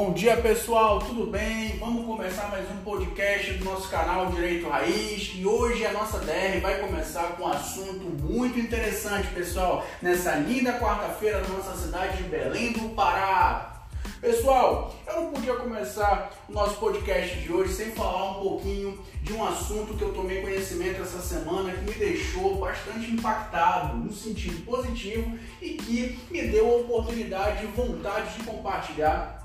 Bom dia pessoal, tudo bem? Vamos começar mais um podcast do nosso canal Direito Raiz e hoje a nossa DR vai começar com um assunto muito interessante, pessoal, nessa linda quarta-feira na nossa cidade de Belém do Pará. Pessoal, eu não podia começar o nosso podcast de hoje sem falar um pouquinho de um assunto que eu tomei conhecimento essa semana que me deixou bastante impactado no sentido positivo e que me deu a oportunidade e vontade de compartilhar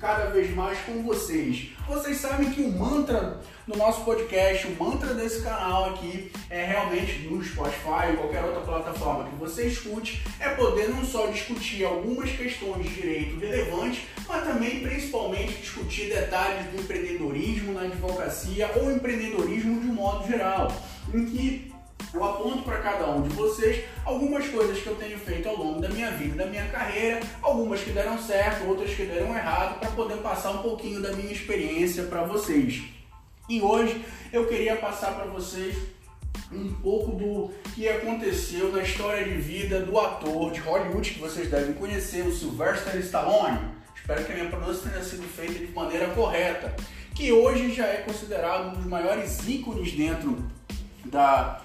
cada vez mais com vocês. Vocês sabem que o mantra do nosso podcast, o mantra desse canal aqui, é realmente no Spotify ou qualquer outra plataforma que você escute, é poder não só discutir algumas questões de direito relevantes, mas também principalmente discutir detalhes do empreendedorismo na advocacia ou empreendedorismo de um modo geral, em que eu aponto para cada um de vocês algumas coisas que eu tenho feito ao longo da minha vida, da minha carreira, algumas que deram certo, outras que deram errado, para poder passar um pouquinho da minha experiência para vocês. E hoje eu queria passar para vocês um pouco do que aconteceu na história de vida do ator de Hollywood que vocês devem conhecer, o Sylvester Stallone. Espero que a minha pronúncia tenha sido feita de maneira correta. Que hoje já é considerado um dos maiores ícones dentro da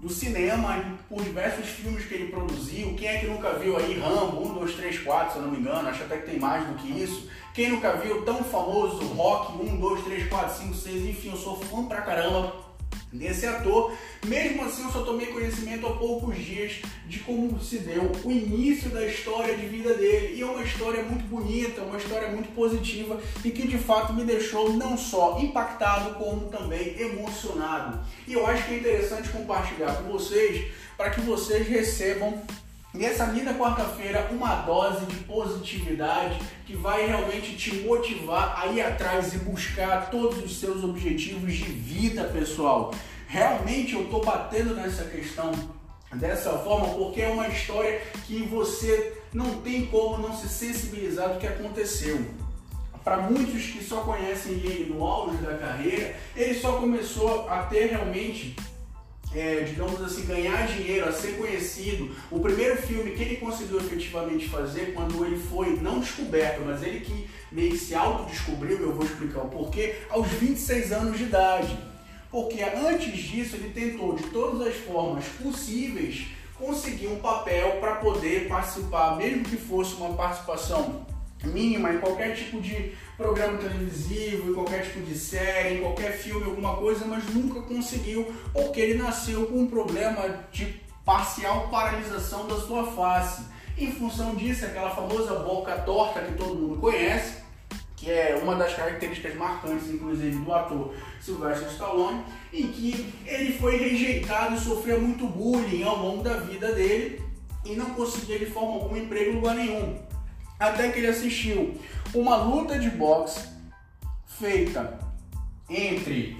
do cinema, por diversos filmes que ele produziu. Quem é que nunca viu aí Rambo 1, 2, 3, 4, se eu não me engano? Acho até que tem mais do que isso. Quem nunca viu tão famoso Rock 1, 2, 3, 4, 5, 6, enfim, eu sou fã pra caramba desse ator. Mesmo assim, eu só tomei conhecimento há poucos dias de como se deu o início da história de vida dele. E é uma história muito bonita, uma história muito positiva e que de fato me deixou não só impactado, como também emocionado. E eu acho que é interessante compartilhar com vocês para que vocês recebam nessa linda quarta-feira uma dose de positividade que vai realmente te motivar a ir atrás e buscar todos os seus objetivos de vida, pessoal. Realmente eu estou batendo nessa questão dessa forma porque é uma história que você não tem como não se sensibilizar do que aconteceu. Para muitos que só conhecem ele no auge da carreira, ele só começou a ter realmente é, digamos assim, ganhar dinheiro, a ser conhecido. O primeiro filme que ele conseguiu efetivamente fazer, quando ele foi não descoberto, mas ele que meio que se autodescobriu, eu vou explicar o porquê, aos 26 anos de idade. Porque antes disso ele tentou de todas as formas possíveis conseguir um papel para poder participar, mesmo que fosse uma participação mínima em qualquer tipo de programa televisivo, em qualquer tipo de série, em qualquer filme, alguma coisa, mas nunca conseguiu porque ele nasceu com um problema de parcial paralisação da sua face. Em função disso, aquela famosa boca torta que todo mundo conhece, que é uma das características marcantes, inclusive, do ator Sylvester Stallone, em que ele foi rejeitado e sofreu muito bullying ao longo da vida dele e não conseguia de forma alguma emprego em lugar nenhum até que ele assistiu uma luta de boxe feita entre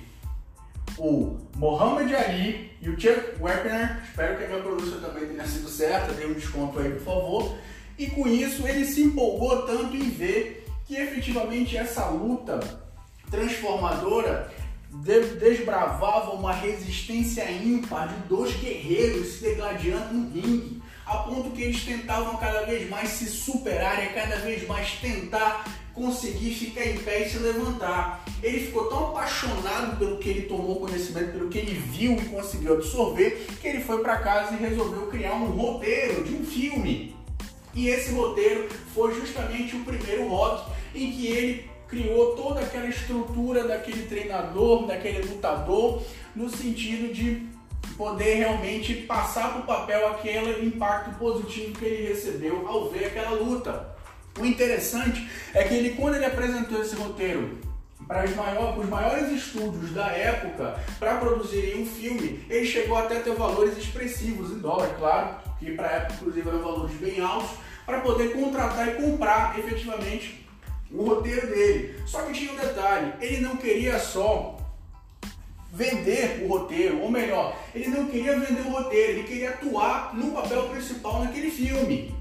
o Muhammad Ali e o Chuck Wepner. Espero que a minha pronúncia também tenha sido certa, dê um desconto aí, por favor. E com isso ele se empolgou tanto em ver que efetivamente essa luta transformadora desbravava uma resistência ímpar de dois guerreiros se degladiando no ringue a ponto que eles tentavam cada vez mais se superar e cada vez mais tentar conseguir ficar em pé e se levantar. Ele ficou tão apaixonado pelo que ele tomou conhecimento, pelo que ele viu e conseguiu absorver, que ele foi para casa e resolveu criar um roteiro de um filme. E esse roteiro foi justamente o primeiro rock em que ele criou toda aquela estrutura daquele treinador, daquele lutador, no sentido de poder realmente passar para o papel aquele impacto positivo que ele recebeu ao ver aquela luta. O interessante é que ele, quando ele apresentou esse roteiro para os maiores, os maiores estúdios da época para produzirem um filme, ele chegou até a ter valores expressivos em dólar, claro, que para a época inclusive eram valores bem altos, para poder contratar e comprar efetivamente o roteiro dele. Só que tinha um detalhe, ele não queria só vender o roteiro, ou melhor, ele não queria vender o roteiro, ele queria atuar no papel principal naquele filme.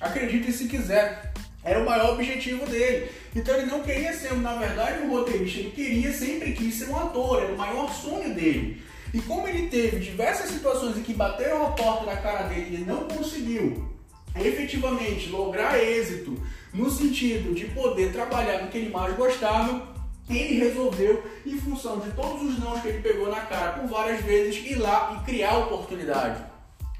Acredite se quiser, era o maior objetivo dele. Então ele não queria ser, na verdade, um roteirista, ele queria, sempre quis ser um ator, era o maior sonho dele. E como ele teve diversas situações em que bateram a porta da cara dele e ele não conseguiu efetivamente lograr êxito no sentido de poder trabalhar no que ele mais gostava, ele resolveu, em função de todos os nãos que ele pegou na cara por várias vezes, ir lá e criar oportunidade.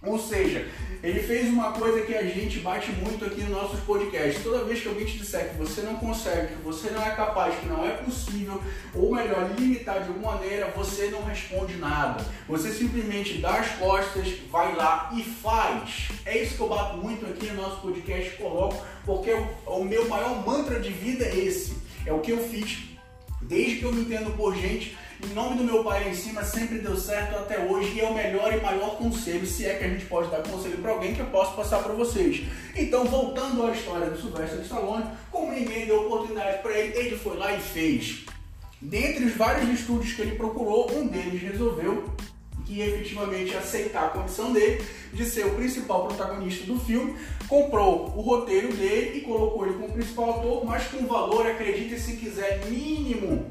Ou seja, ele fez uma coisa que a gente bate muito aqui nos nossos podcasts. Toda vez que alguém te disser que você não consegue, que você não é capaz, que não é possível, ou melhor, limitar de alguma maneira, você não responde nada. Você simplesmente dá as costas, vai lá e faz. É isso que eu bato muito aqui no nosso podcast, coloco, porque o, meu maior mantra de vida é esse. É o que eu fiz desde que eu me entendo por gente em nome do meu pai em cima, sempre deu certo até hoje e é o melhor e maior conselho, se é que a gente pode dar conselho para alguém que eu posso passar para vocês. Então, voltando à história do Silvestre Stallone, como ninguém deu oportunidade para ele, ele foi lá e fez. Dentre os vários estúdios que ele procurou, um deles resolveu que efetivamente aceitar a condição dele de ser o principal protagonista do filme, comprou o roteiro dele e colocou ele como principal ator, mas com valor, acredite se quiser, mínimo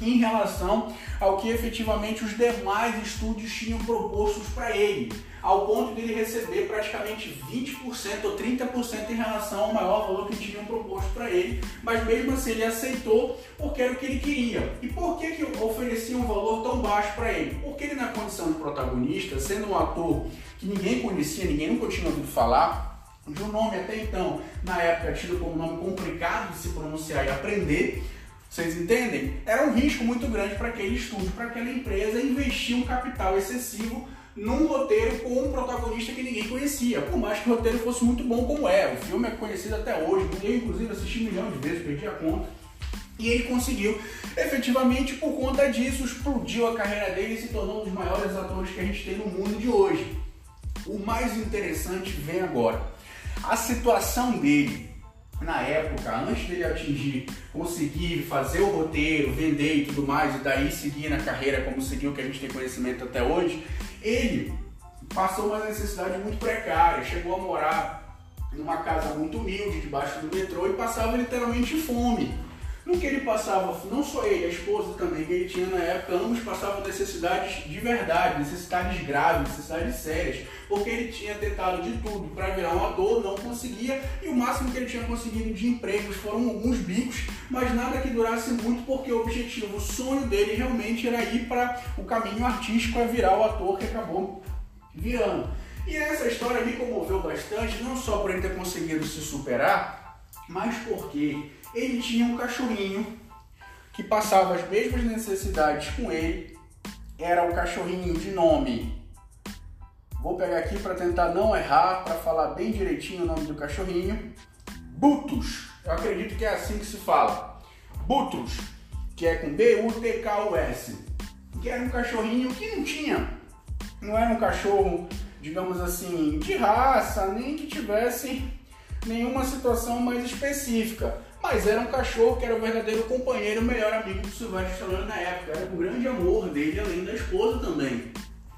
em relação ao que efetivamente os demais estúdios tinham propostos para ele, ao ponto de ele receber praticamente 20% ou 30% em relação ao maior valor que tinham proposto para ele, mas mesmo assim ele aceitou porque era o que ele queria. E por que, que oferecia um valor tão baixo para ele? Porque ele, na condição de protagonista, sendo um ator que ninguém conhecia, ninguém nunca tinha ouvido falar, de um nome até então, na época tido como nome complicado de se pronunciar e aprender, vocês entendem? Era um risco muito grande para aquele estúdio, para aquela empresa investir um capital excessivo num roteiro com um protagonista que ninguém conhecia. Por mais que o roteiro fosse muito bom como é. O filme é conhecido até hoje. Eu, inclusive, assisti milhão de vezes, perdi a conta. E ele conseguiu, efetivamente, por conta disso, explodiu a carreira dele e se tornou um dos maiores atores que a gente tem no mundo de hoje. O mais interessante vem agora. A situação dele na época, antes dele atingir, conseguir fazer o roteiro, vender e tudo mais, e daí seguir na carreira como seguiu, que a gente tem conhecimento até hoje, ele passou uma necessidade muito precária, chegou a morar numa casa muito humilde, debaixo do metrô, e passava literalmente fome. No que ele passava, não só ele, a esposa também, que ele tinha na época, ambos passavam necessidades de verdade, necessidades graves, necessidades sérias, porque ele tinha tentado de tudo para virar um ator, não conseguia, e o máximo que ele tinha conseguido de empregos foram alguns bicos, mas nada que durasse muito, porque o objetivo, o sonho dele realmente era ir para o caminho artístico, é virar o ator que acabou virando. E essa história me comoveu bastante, não só por ele ter conseguido se superar, mas porque ele tinha um cachorrinho que passava as mesmas necessidades com ele. Era um cachorrinho de nome. Vou pegar aqui para tentar não errar, para falar bem direitinho o nome do cachorrinho. Butus. Eu acredito que é assim que se fala. Butus, que é com B-U-T-K-U-S. Que era um cachorrinho que não tinha. Não era um cachorro, digamos assim, de raça, nem que tivesse nenhuma situação mais específica. Mas era um cachorro que era o verdadeiro companheiro, o melhor amigo do Silvestre Stallone na época. Era o grande amor dele, além da esposa também.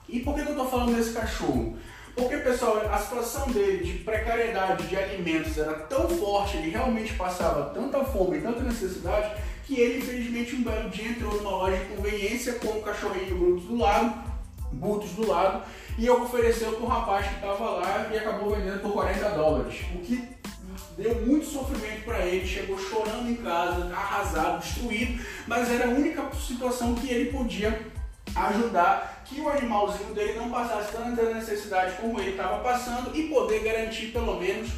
E por que eu estou falando desse cachorro? Porque, pessoal, a situação dele de precariedade de alimentos era tão forte, ele realmente passava tanta fome, tanta necessidade, que ele, infelizmente, um belo dia entrou numa loja de conveniência com o cachorrinho Brutus do lado, Brutus do lado, e ofereceu para o rapaz que estava lá e acabou vendendo por 40 dólares. O que deu muito sofrimento para ele, chegou chorando em casa, arrasado, destruído, mas era a única situação que ele podia ajudar que o animalzinho dele não passasse tanta necessidade como ele estava passando e poder garantir pelo menos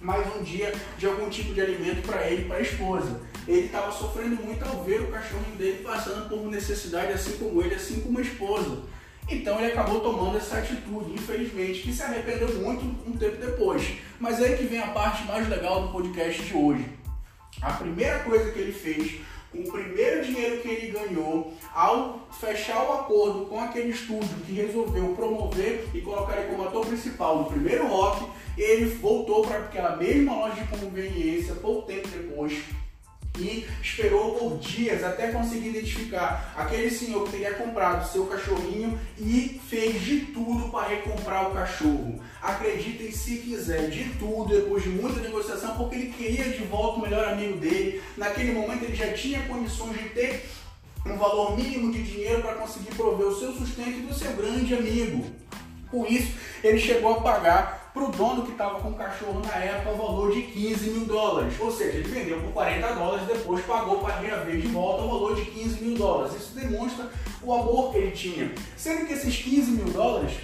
mais um dia de algum tipo de alimento para ele e para a esposa. Ele estava sofrendo muito ao ver o cachorrinho dele passando por necessidade, assim como ele, assim como a esposa. Então ele acabou tomando essa atitude, infelizmente, que se arrependeu muito um tempo depois. Mas é aí que vem a parte mais legal do podcast de hoje. A primeira coisa que ele fez com o primeiro dinheiro que ele ganhou, ao fechar o acordo com aquele estúdio que resolveu promover e colocar ele como ator principal no primeiro rock, ele voltou para aquela mesma loja de conveniência pouco tempo depois e esperou por dias até conseguir identificar aquele senhor que teria comprado seu cachorrinho e fez de tudo para recomprar o cachorro. Acreditem se quiser, de tudo, depois de muita negociação, porque ele queria de volta o melhor amigo dele. Naquele momento ele já tinha condições de ter um valor mínimo de dinheiro para conseguir prover o seu sustento e do seu grande amigo. Com isso, ele chegou a pagar para o dono que estava com o cachorro na época o valor de 15 mil dólares. Ou seja, ele vendeu por 40 dólares e depois pagou para reaver de volta o valor de 15 mil dólares. Isso demonstra o amor que ele tinha. Sendo que esses 15 mil dólares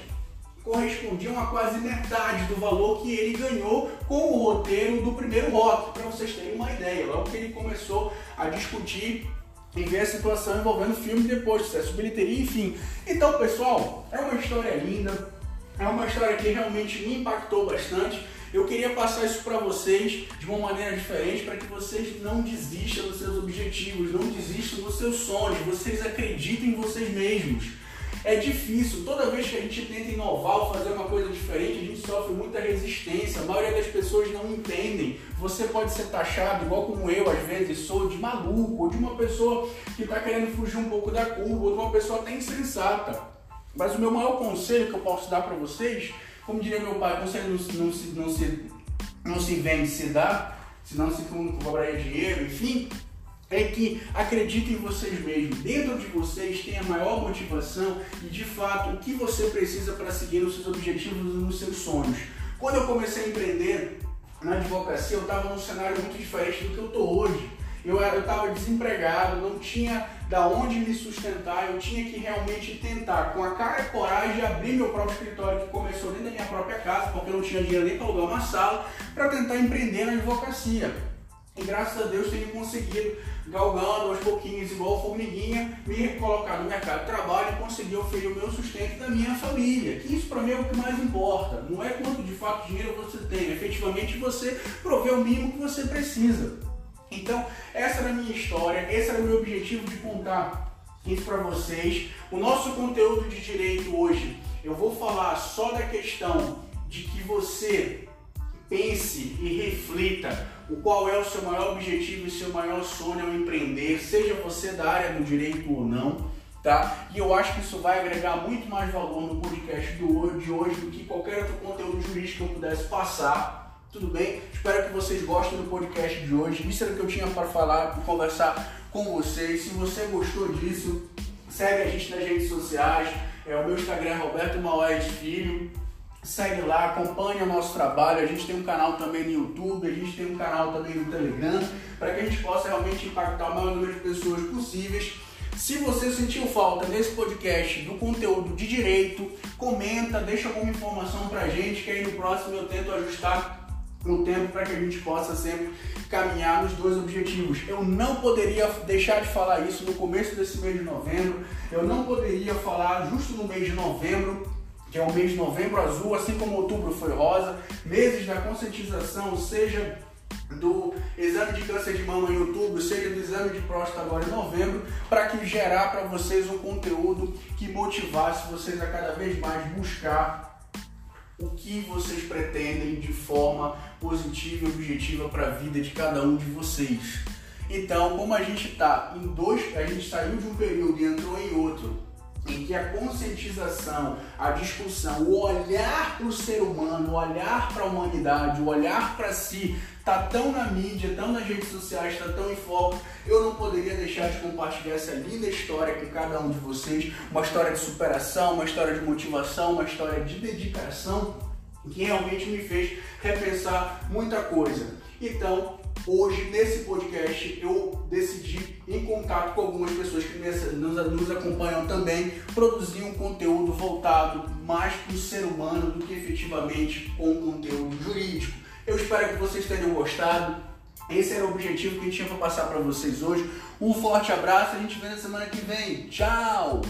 correspondiam a quase metade do valor que ele ganhou com o roteiro do primeiro rock, para vocês terem uma ideia. Logo que ele começou a discutir e ver a situação envolvendo filme depois, sucesso, bilheteria, enfim. Então, pessoal, é uma história linda, é uma história que realmente me impactou bastante. Eu queria passar isso para vocês de uma maneira diferente para que vocês não desistam dos seus objetivos, não desistam dos seus sonhos, vocês acreditem em vocês mesmos. É difícil, toda vez que a gente tenta inovar ou fazer uma coisa diferente, a gente sofre muita resistência. A maioria das pessoas não entendem. Você pode ser taxado, igual como eu às vezes sou, de maluco, ou de uma pessoa que está querendo fugir um pouco da curva, ou de uma pessoa até insensata. Mas o meu maior conselho que eu posso dar para vocês, como diria meu pai, conselho não, não, se, não, se, não se vende, se dá, senão se cobraria dinheiro, enfim é que acreditem em vocês mesmos. Dentro de vocês tem a maior motivação e de fato o que você precisa para seguir os seus objetivos e nos seus sonhos. Quando eu comecei a empreender na advocacia, eu estava num cenário muito diferente do que eu estou hoje. Eu estava desempregado, não tinha da onde me sustentar, eu tinha que realmente tentar, com a cara e coragem, abrir meu próprio escritório, que começou dentro da minha própria casa, porque eu não tinha dinheiro nem para alugar uma sala, para tentar empreender na advocacia. E graças a Deus tenho conseguido, galgando aos pouquinhos, igual formiguinha, me colocar no mercado de trabalho e conseguir oferecer o meu sustento da minha família. Que isso para mim é o que mais importa. Não é quanto de fato dinheiro você tem, efetivamente você prover o mínimo que você precisa. Então, essa era a minha história, esse era o meu objetivo de contar isso para vocês. O nosso conteúdo de direito hoje, eu vou falar só da questão de que você pense e reflita o qual é o seu maior objetivo e seu maior sonho ao empreender, seja você da área do direito ou não, tá? E eu acho que isso vai agregar muito mais valor no podcast de hoje do que qualquer outro conteúdo jurídico que eu pudesse passar. Tudo bem? Espero que vocês gostem do podcast de hoje. Isso era o que eu tinha para falar, para conversar com vocês. Se você gostou disso, segue a gente nas redes sociais. É, o meu Instagram é Roberto Maués Filho segue lá, acompanha o nosso trabalho. A gente tem um canal também no YouTube, a gente tem um canal também no Telegram, para que a gente possa realmente impactar o maior número de pessoas possíveis. Se você sentiu falta nesse podcast do conteúdo de direito, comenta, deixa como informação pra gente, que aí no próximo eu tento ajustar o tempo para que a gente possa sempre caminhar nos dois objetivos. Eu não poderia deixar de falar isso no começo desse mês de novembro, eu não poderia falar justo no mês de novembro que é o mês de novembro azul, assim como outubro foi rosa, meses da conscientização, seja do exame de câncer de mama em outubro, seja do exame de próstata agora em novembro, para que gerar para vocês um conteúdo que motivasse vocês a cada vez mais buscar o que vocês pretendem de forma positiva e objetiva para a vida de cada um de vocês. Então, como a gente está em dois, a gente saiu de um período e entrou em outro, em que a conscientização, a discussão, o olhar para o ser humano, o olhar para a humanidade, o olhar para si, está tão na mídia, tão nas redes sociais, está tão em foco, eu não poderia deixar de compartilhar essa linda história com cada um de vocês, uma história de superação, uma história de motivação, uma história de dedicação que realmente me fez repensar muita coisa. Então, Hoje, nesse podcast, eu decidi, em contato com algumas pessoas que nos acompanham também, produzir um conteúdo voltado mais para o ser humano do que efetivamente com conteúdo jurídico. Eu espero que vocês tenham gostado. Esse era o objetivo que eu tinha para passar para vocês hoje. Um forte abraço, a gente vê na semana que vem. Tchau!